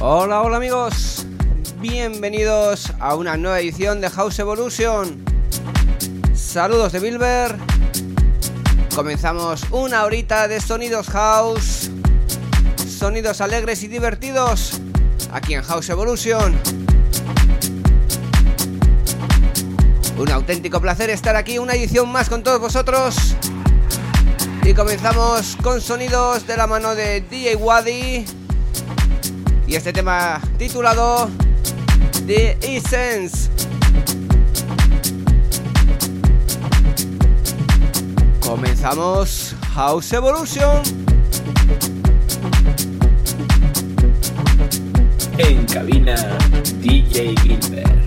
Hola, hola amigos, bienvenidos a una nueva edición de House Evolution. Saludos de Bilber. Comenzamos una horita de sonidos house, sonidos alegres y divertidos aquí en House Evolution. Un auténtico placer estar aquí, una edición más con todos vosotros. Y comenzamos con sonidos de la mano de DJ Wadi y este tema titulado The Essence. Comenzamos House Evolution. En cabina, DJ Bilber.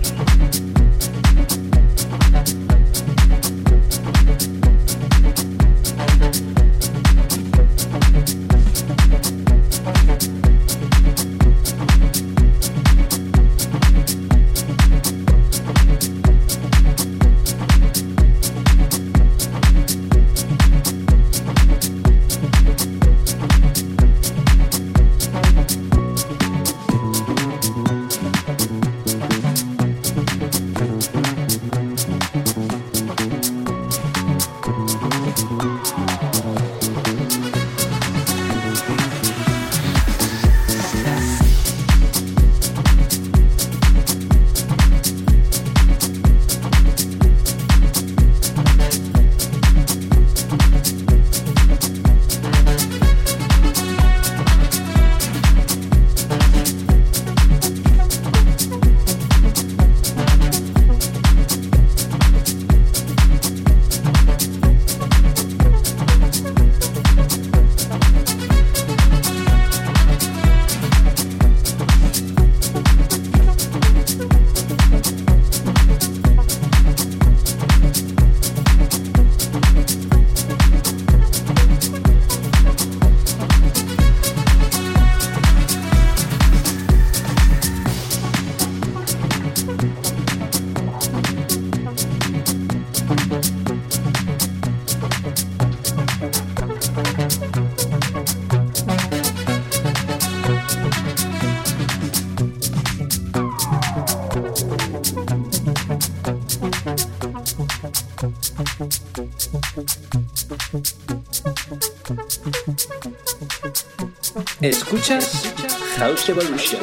Escuchas House Evolution.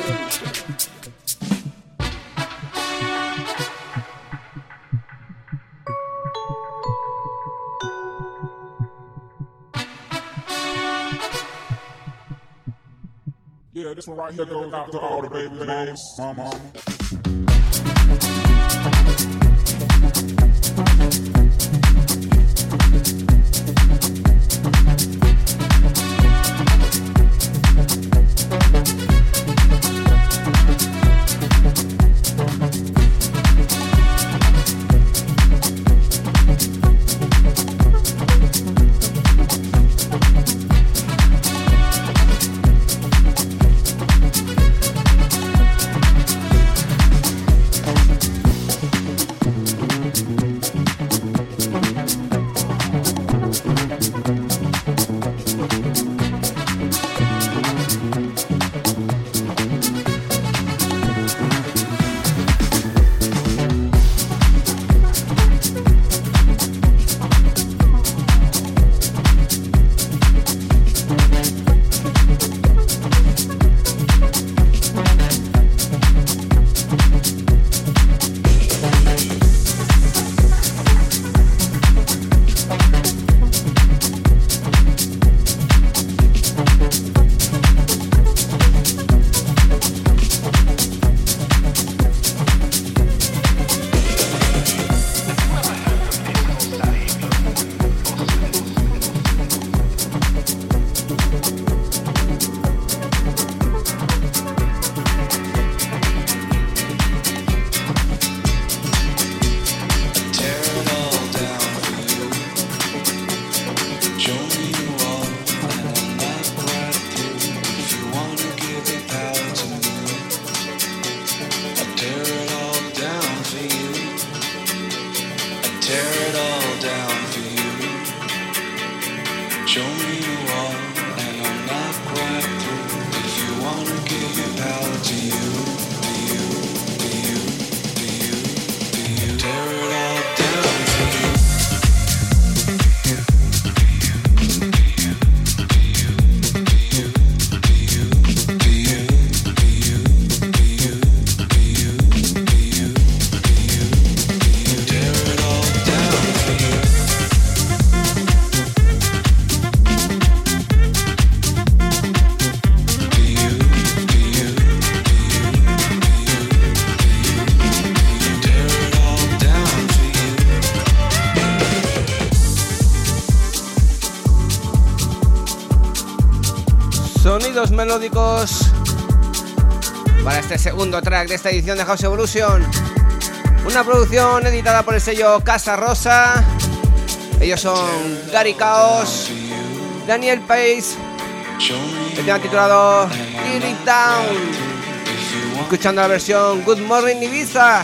Yeah, this one right here goes out to all the baby names, my mama. Yeah. Segundo track de esta edición de House Evolution. Una producción editada por el sello Casa Rosa. Ellos son Gary Chaos, Daniel Pace, el tema titulado It Down. Escuchando la versión Good Morning Ibiza.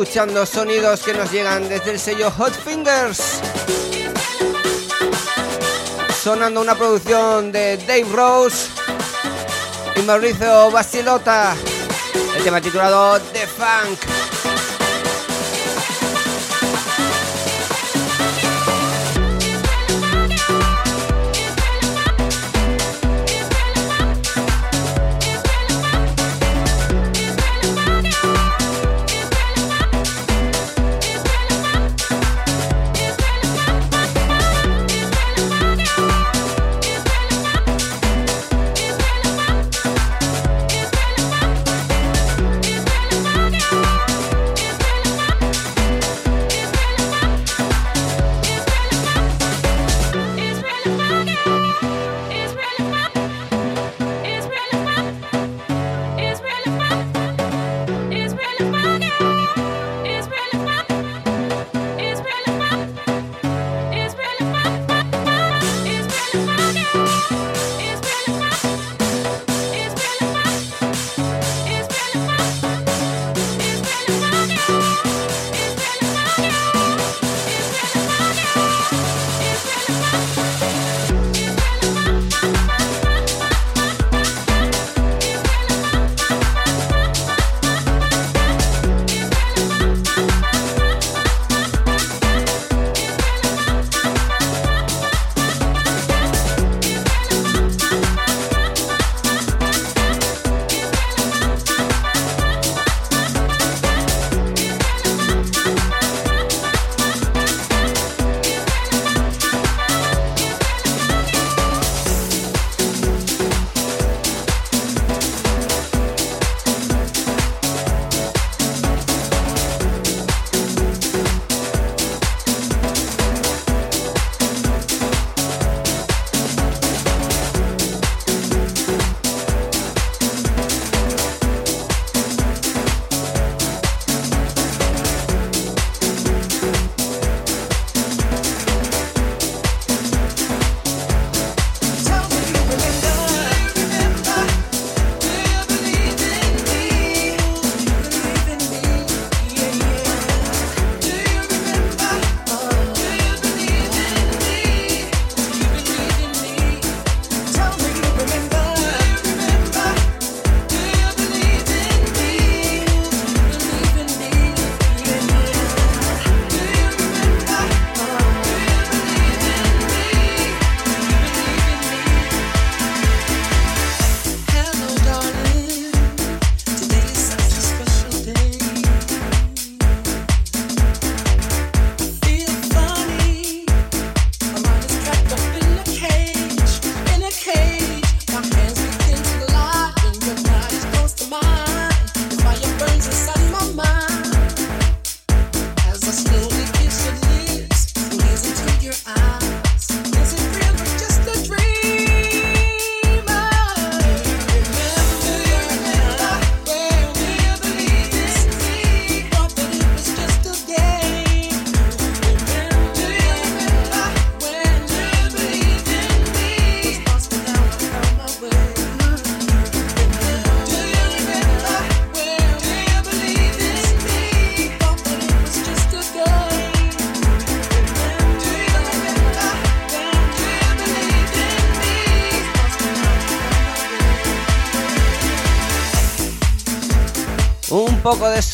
Escuchando sonidos que nos llegan desde el sello Hot Fingers. Sonando una producción de Dave Rose y Mauricio Bastilota. El tema titulado The Funk.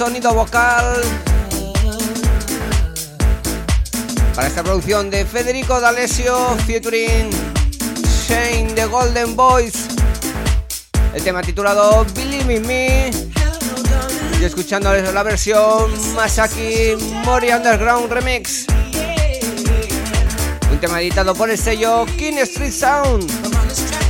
Sonido vocal para esta producción de Federico D'Alessio featuring Shane the Golden Boys. El tema titulado Believe in Me. Y escuchando la versión Masaki Mori Underground Remix. Un tema editado por el sello King Street Sound.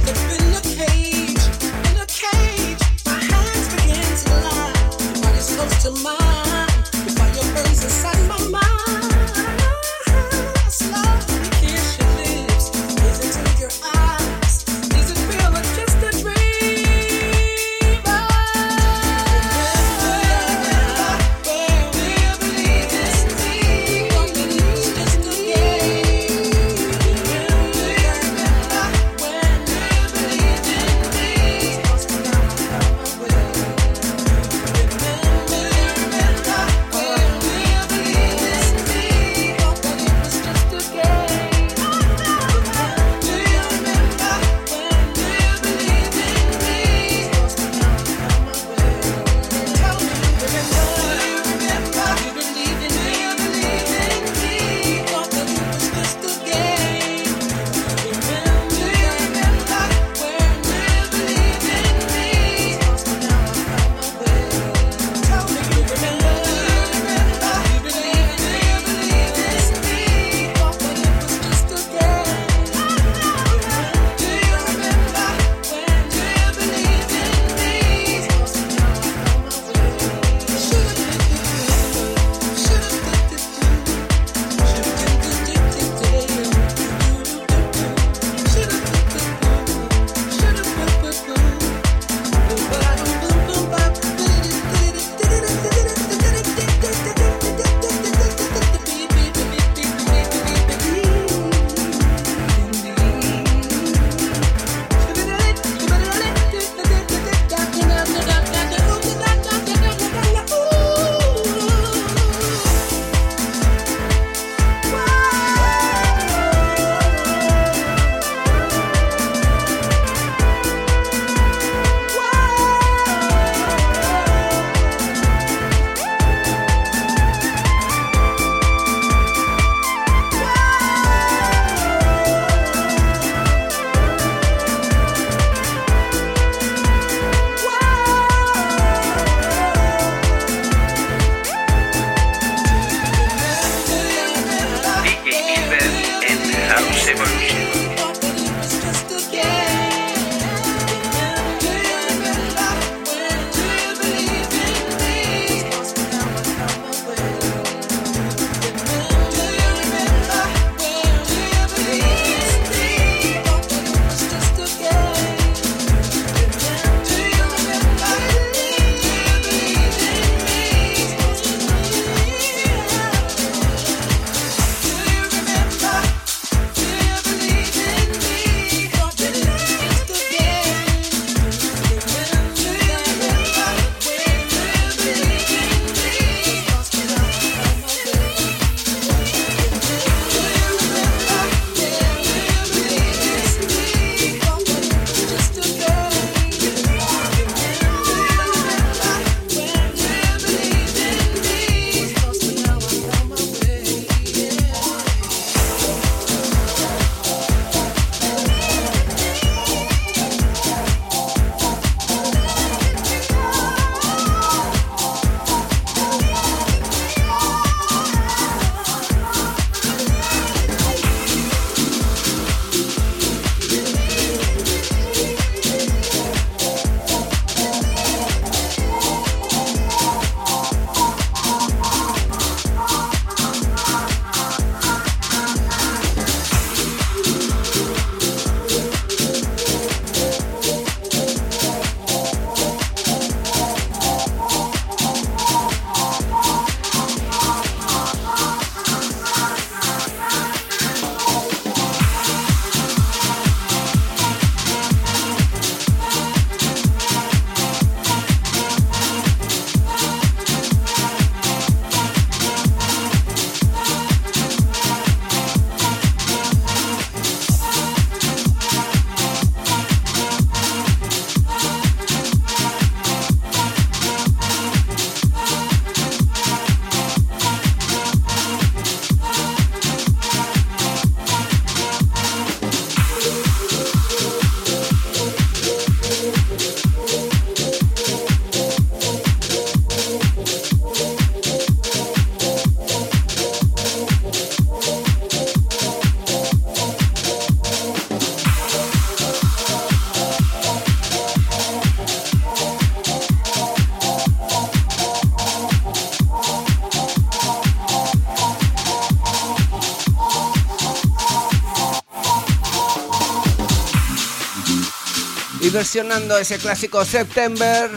Y versionando ese clásico September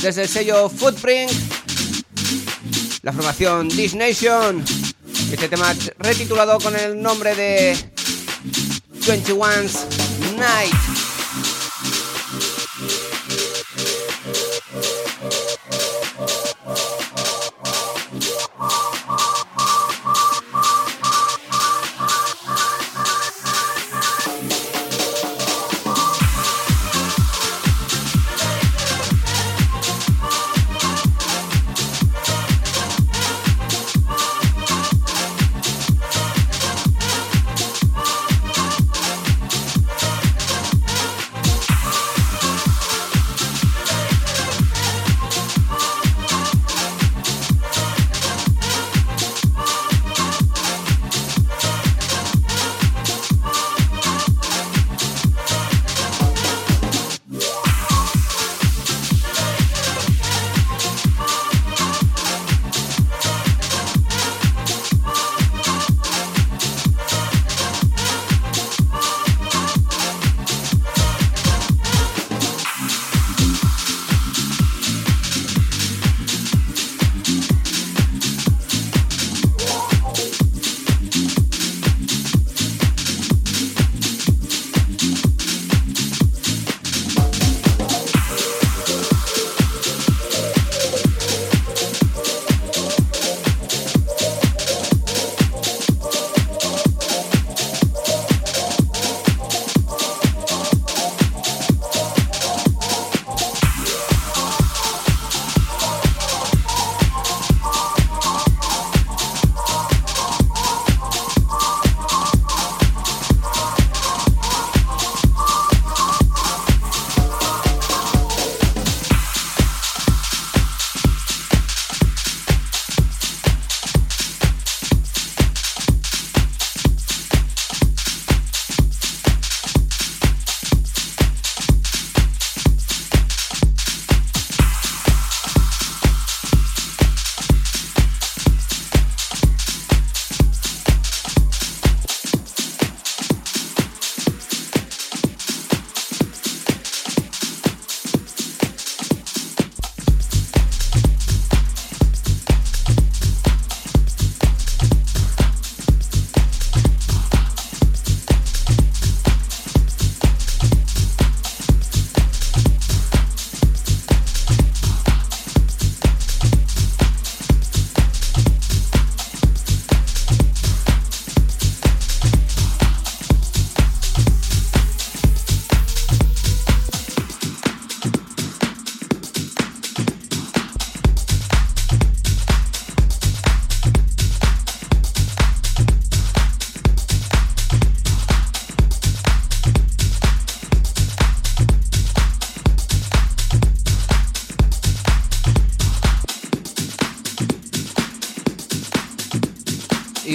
desde el sello Footprint, la formación This Nation, este tema retitulado con el nombre de 21's Night.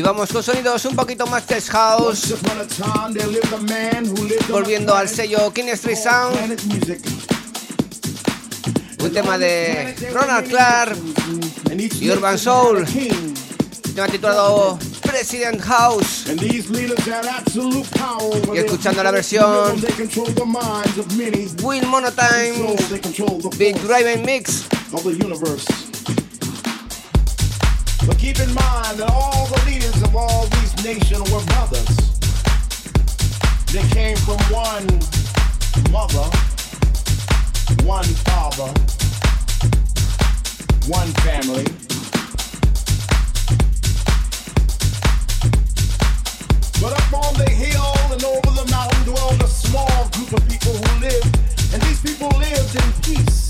Vamos con sonidos un poquito más test house. Volviendo al sello King Street Sound. Un tema de Ronald Clark y Urban Soul. Un tema titulado President House. Y escuchando la versión Will Monotime Big Driving Mix. But keep in mind that all the leaders of all these nations were brothers. They came from one mother, one father, one family. But up on the hill and over the mountain dwelled a small group of people who lived, and these people lived in peace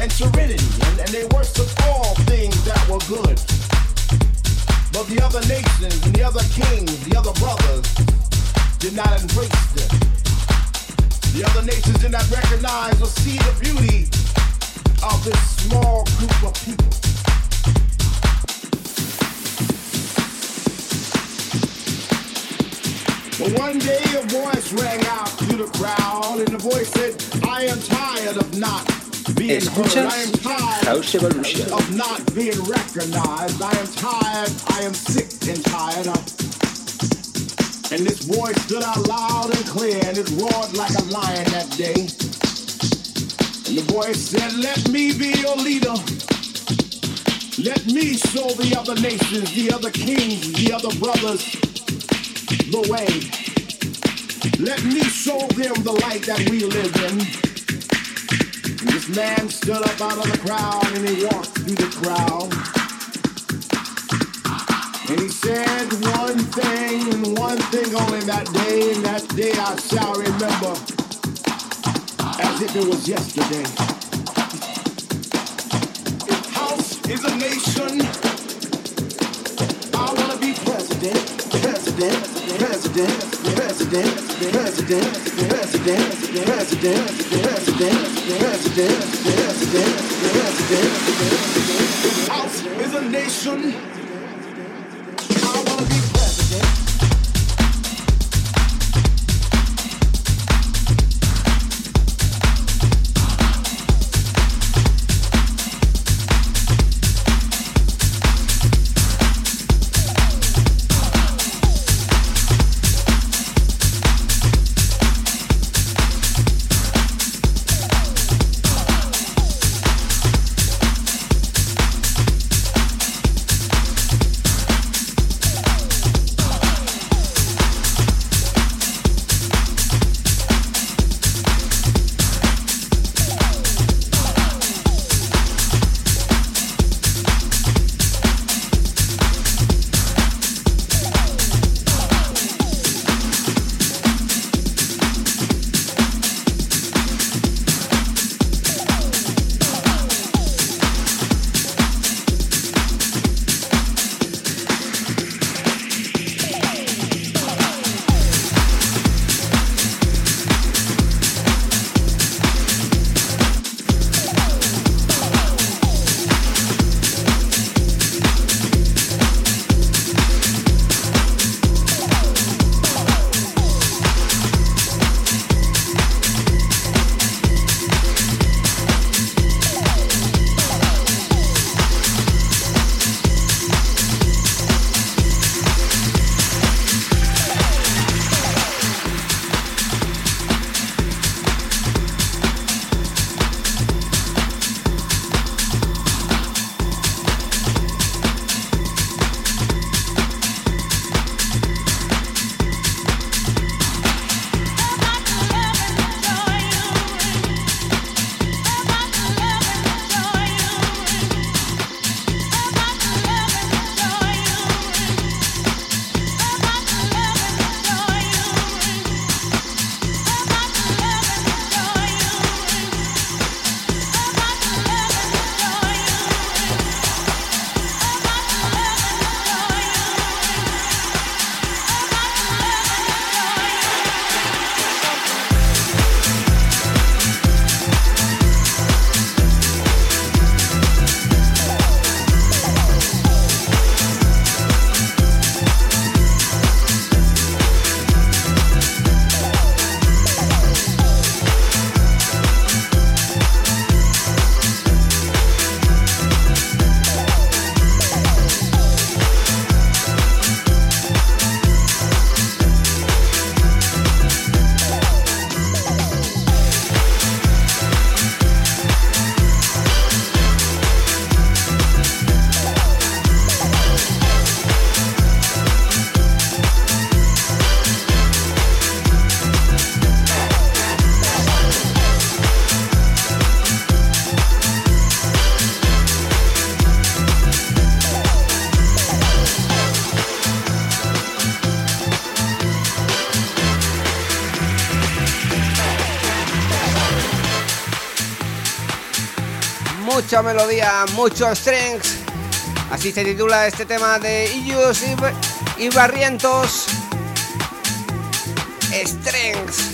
and serenity, and, and they worshiped all things that were good. But the other nations and the other kings, the other brothers, did not embrace them. The other nations did not recognize or see the beauty of this small group of people. But one day a voice rang out to the crowd, and the voice said, I am tired of not Escuchas House Evolution. Of not being recognized. I am tired. I am sick and tired of And this voice stood out loud and clear, and it roared like a lion that day. And the voice said, Let me be your leader. Let me show the other nations, the other kings, the other brothers the way. Let me show them the light that we live in. This man stood up out of the crowd and he walked through the crowd. And he said one thing and one thing only that day, and that day I shall remember as if it was yesterday. If house is a nation, I wanna be president, president, president, house is a nation. Melodía, muchos strings. Así se titula este tema de Illus y, y Barrientos. Strings.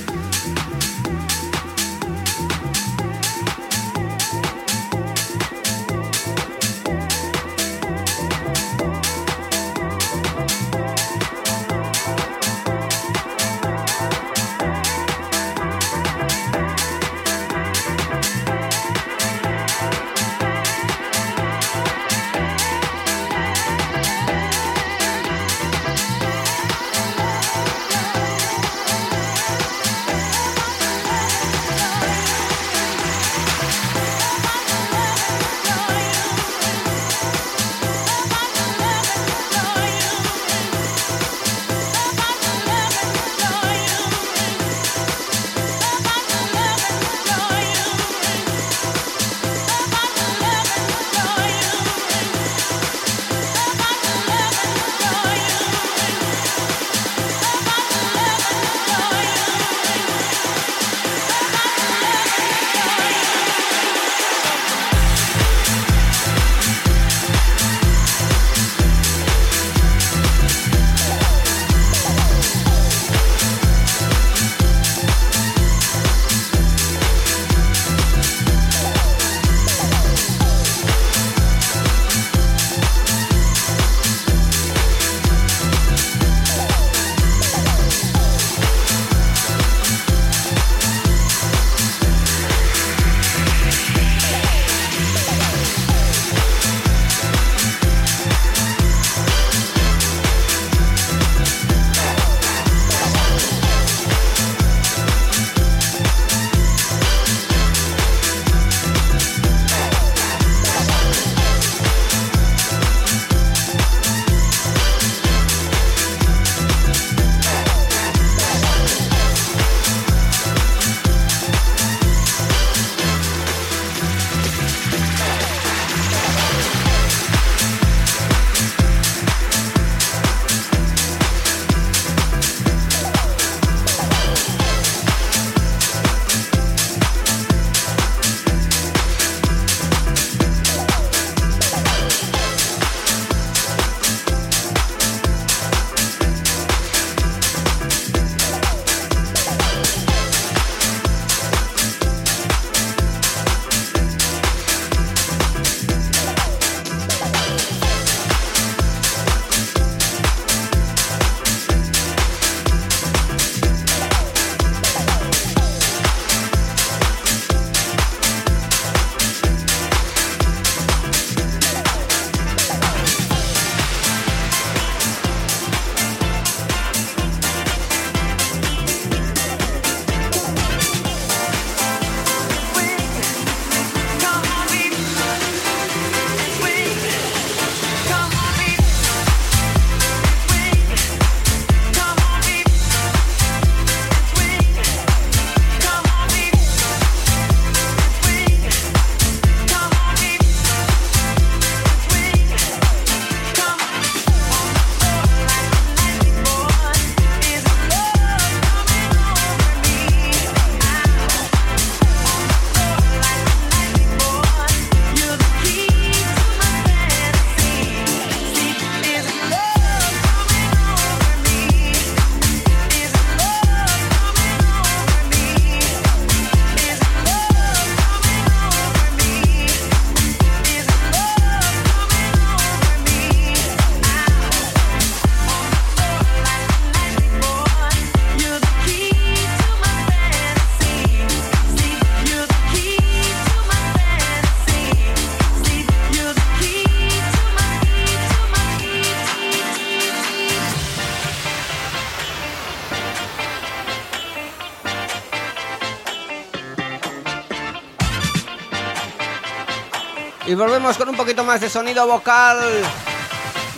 Volvemos con un poquito más de sonido vocal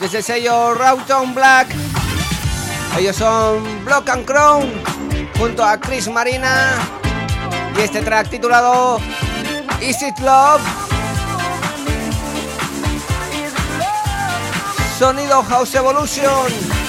desde el sello Roughton Black. Ellos son Block and Crown junto a Chris Marina y este track titulado Is It Love. Sonido House Evolution.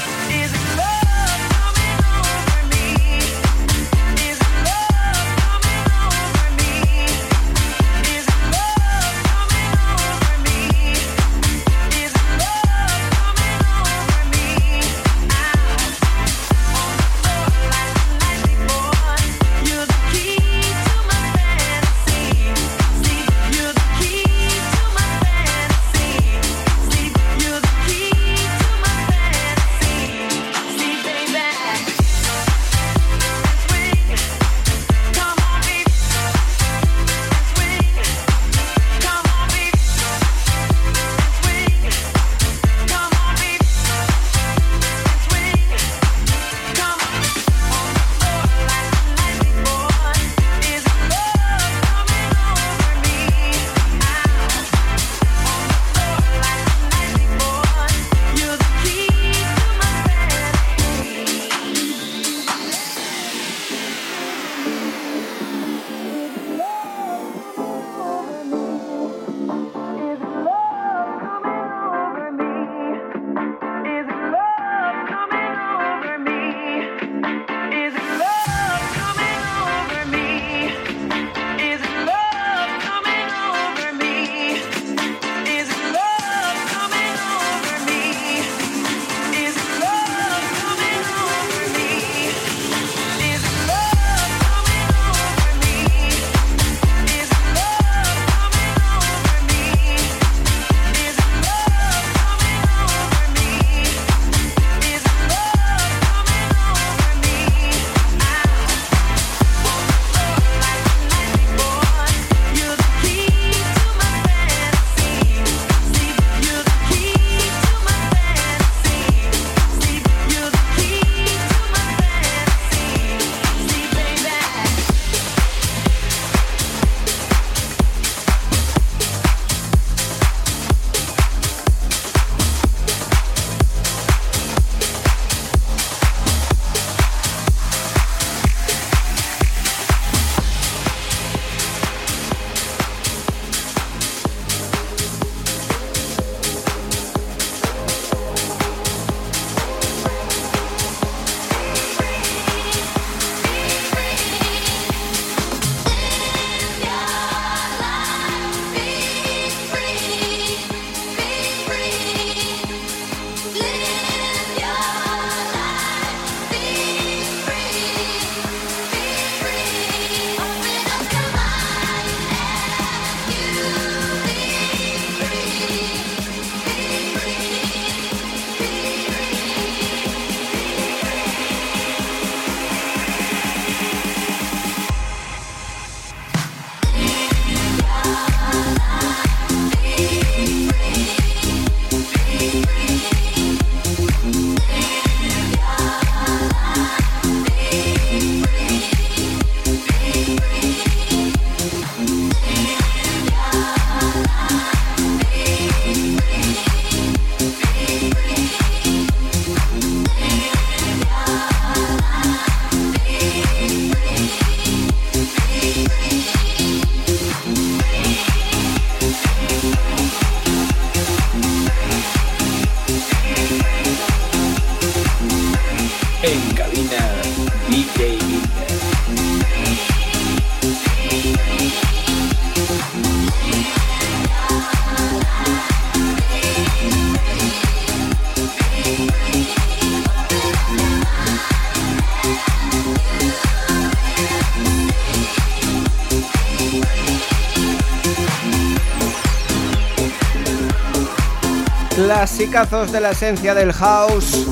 Clasicazos de la esencia del house.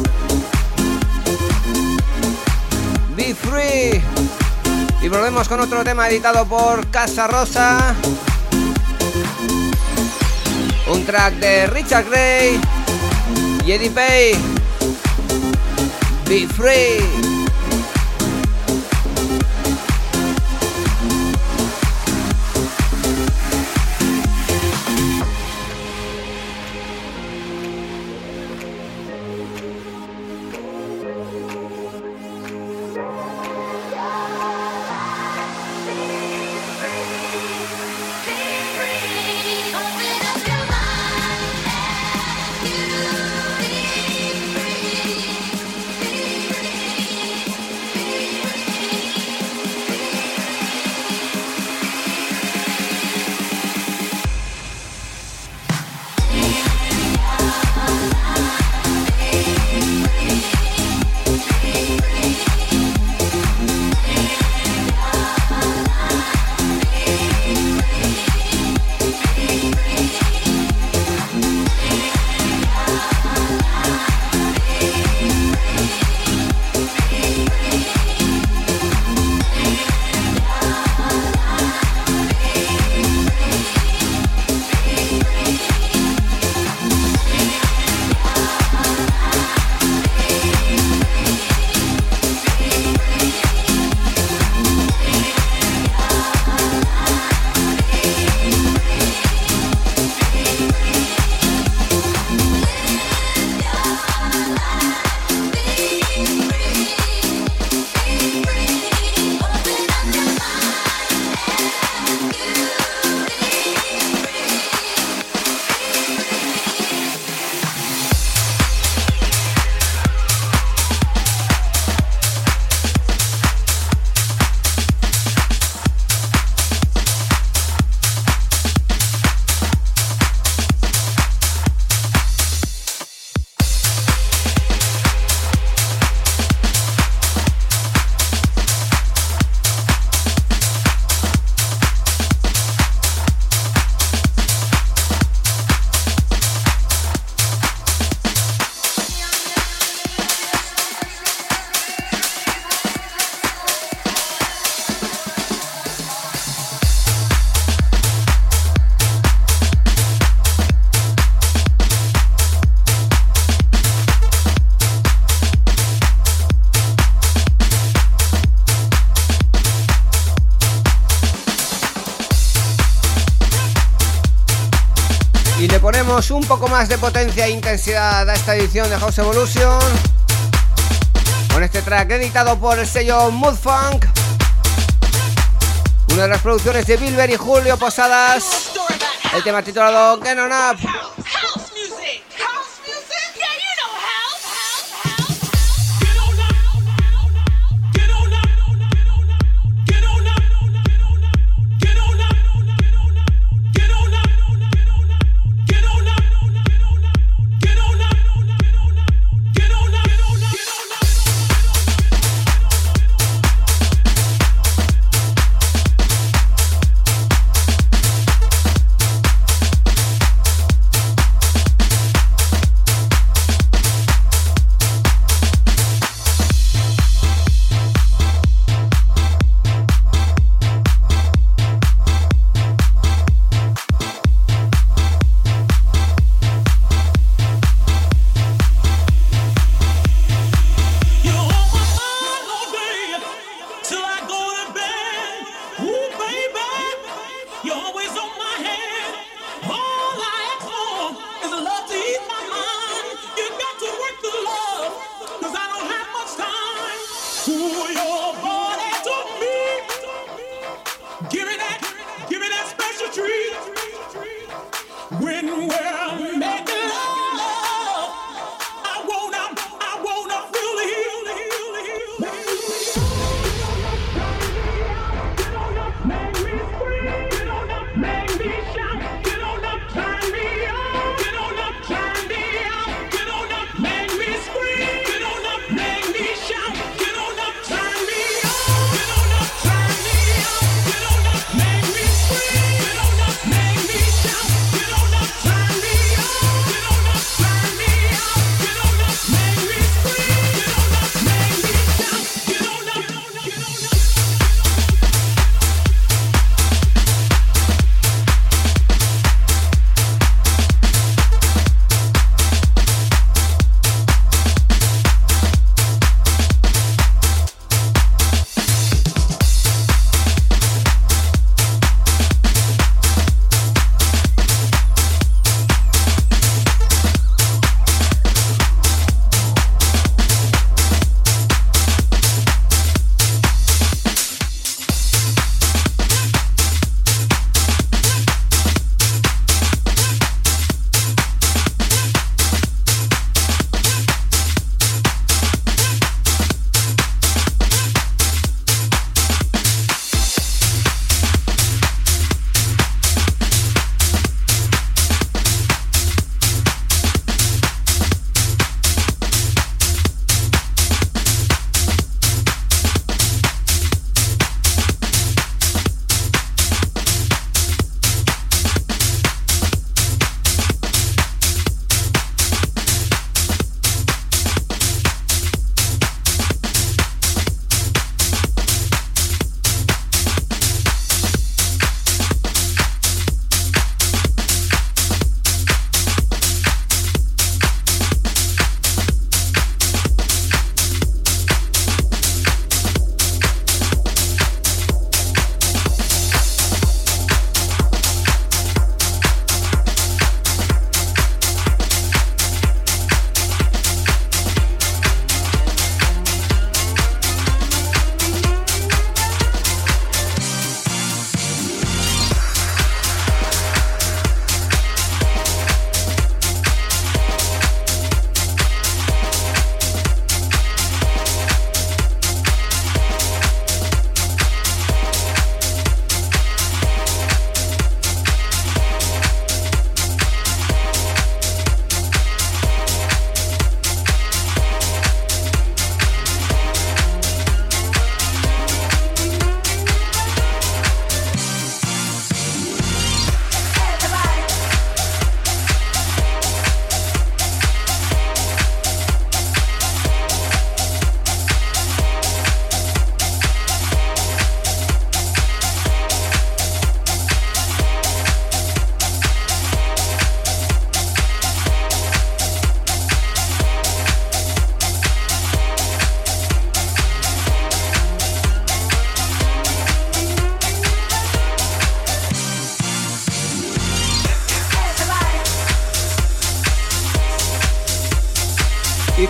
Be Free. Y volvemos con otro tema editado por Casa Rosa. Un track de Richard Gray y Eddie Pay. Be Free. Poco más de potencia e intensidad a esta edición de House Evolution. Con este track editado por el sello Mood Funk, una de las producciones de Bilber y Julio Posadas, el tema titulado Get On Up.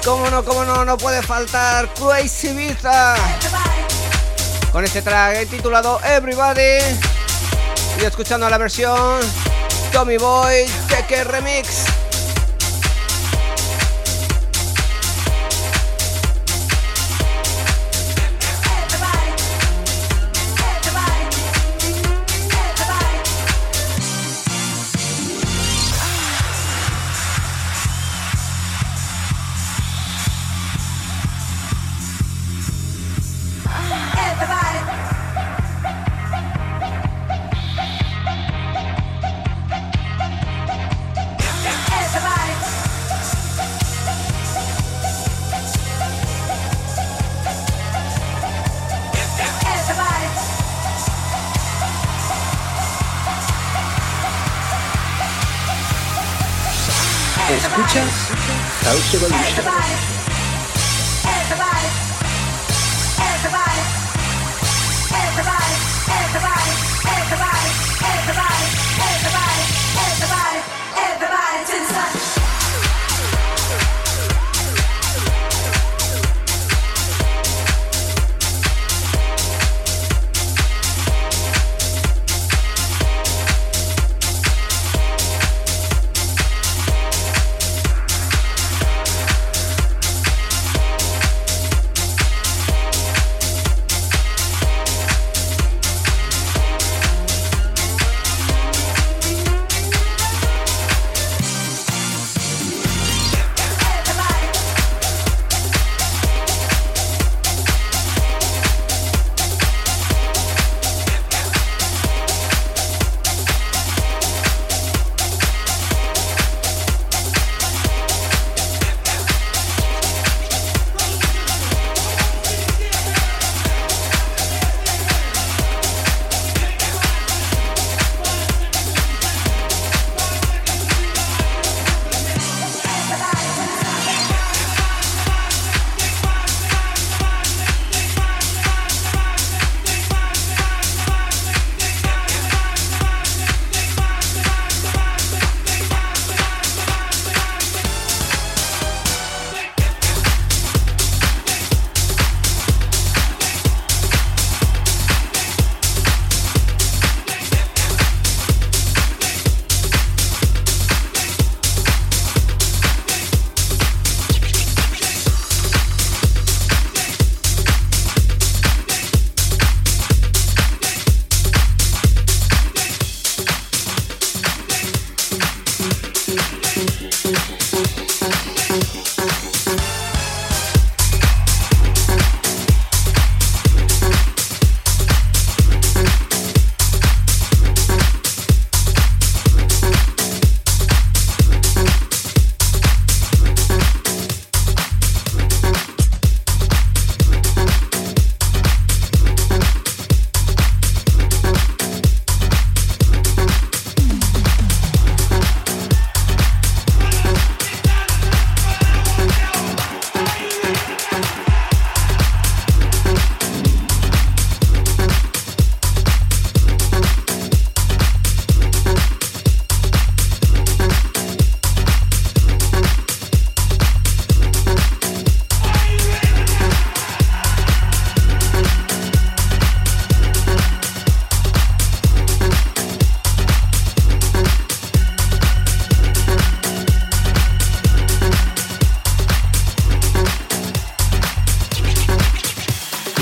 Cómo no, cómo no, no puede faltar Crazy Ibiza. Con este track titulado Everybody. Y escuchando la versión Tommy Boy Teke Remix.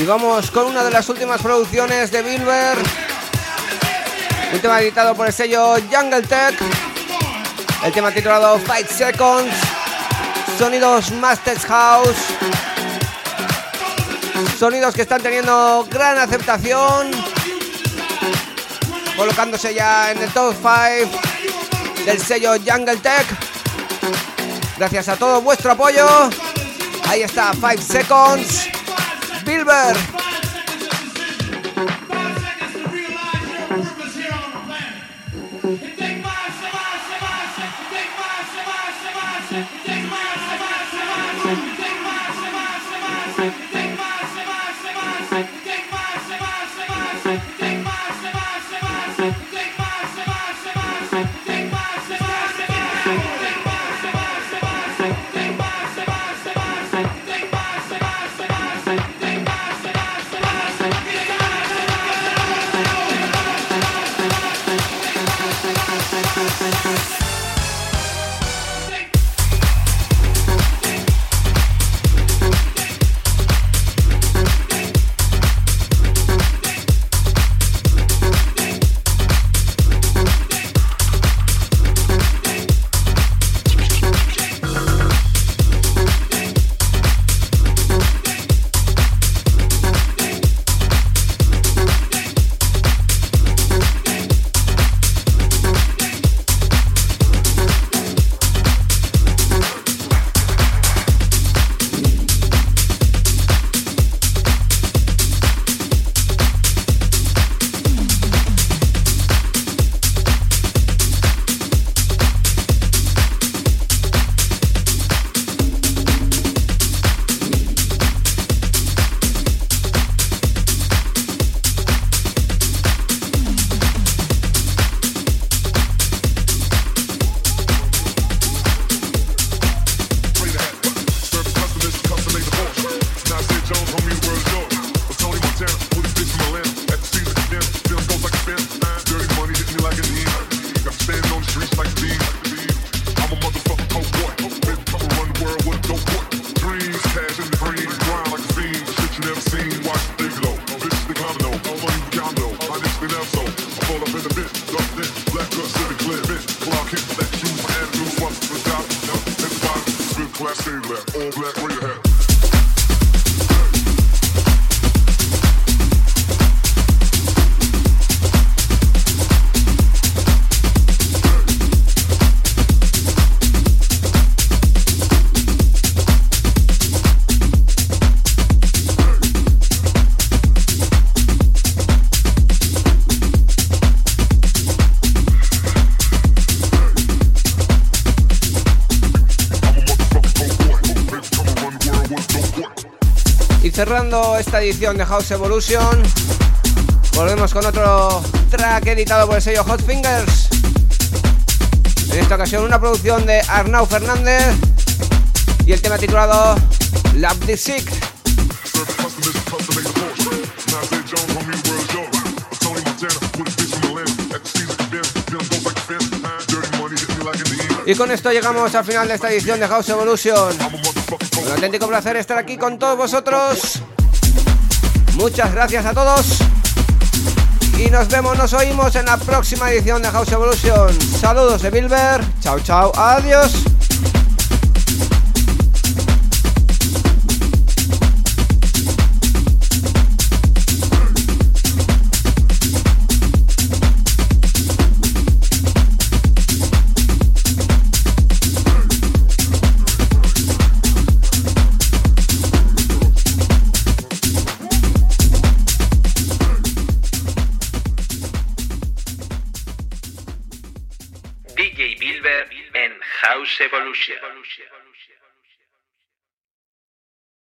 Vamos con una de las últimas producciones de Bilber. Un tema editado por el sello Jungle Tech. El tema titulado Five Seconds. Sonidos Masters House. Sonidos que están teniendo gran aceptación. Colocándose ya en el top 5 del sello Jungle Tech. Gracias a todo vuestro apoyo. Ahí está, 5 Seconds. Spielberg. Cerrando esta edición de House Evolution. Volvemos con otro track editado por el sello Hot Fingers. En esta ocasión una producción de Arnau Fernández y el tema titulado Love the Sick. Y con esto llegamos al final de esta edición de House Evolution. Un auténtico placer estar aquí con todos vosotros. Muchas gracias a todos. Y nos vemos, nos oímos en la próxima edición de House Evolution. Saludos de Bilber. Chao, chao. Adiós.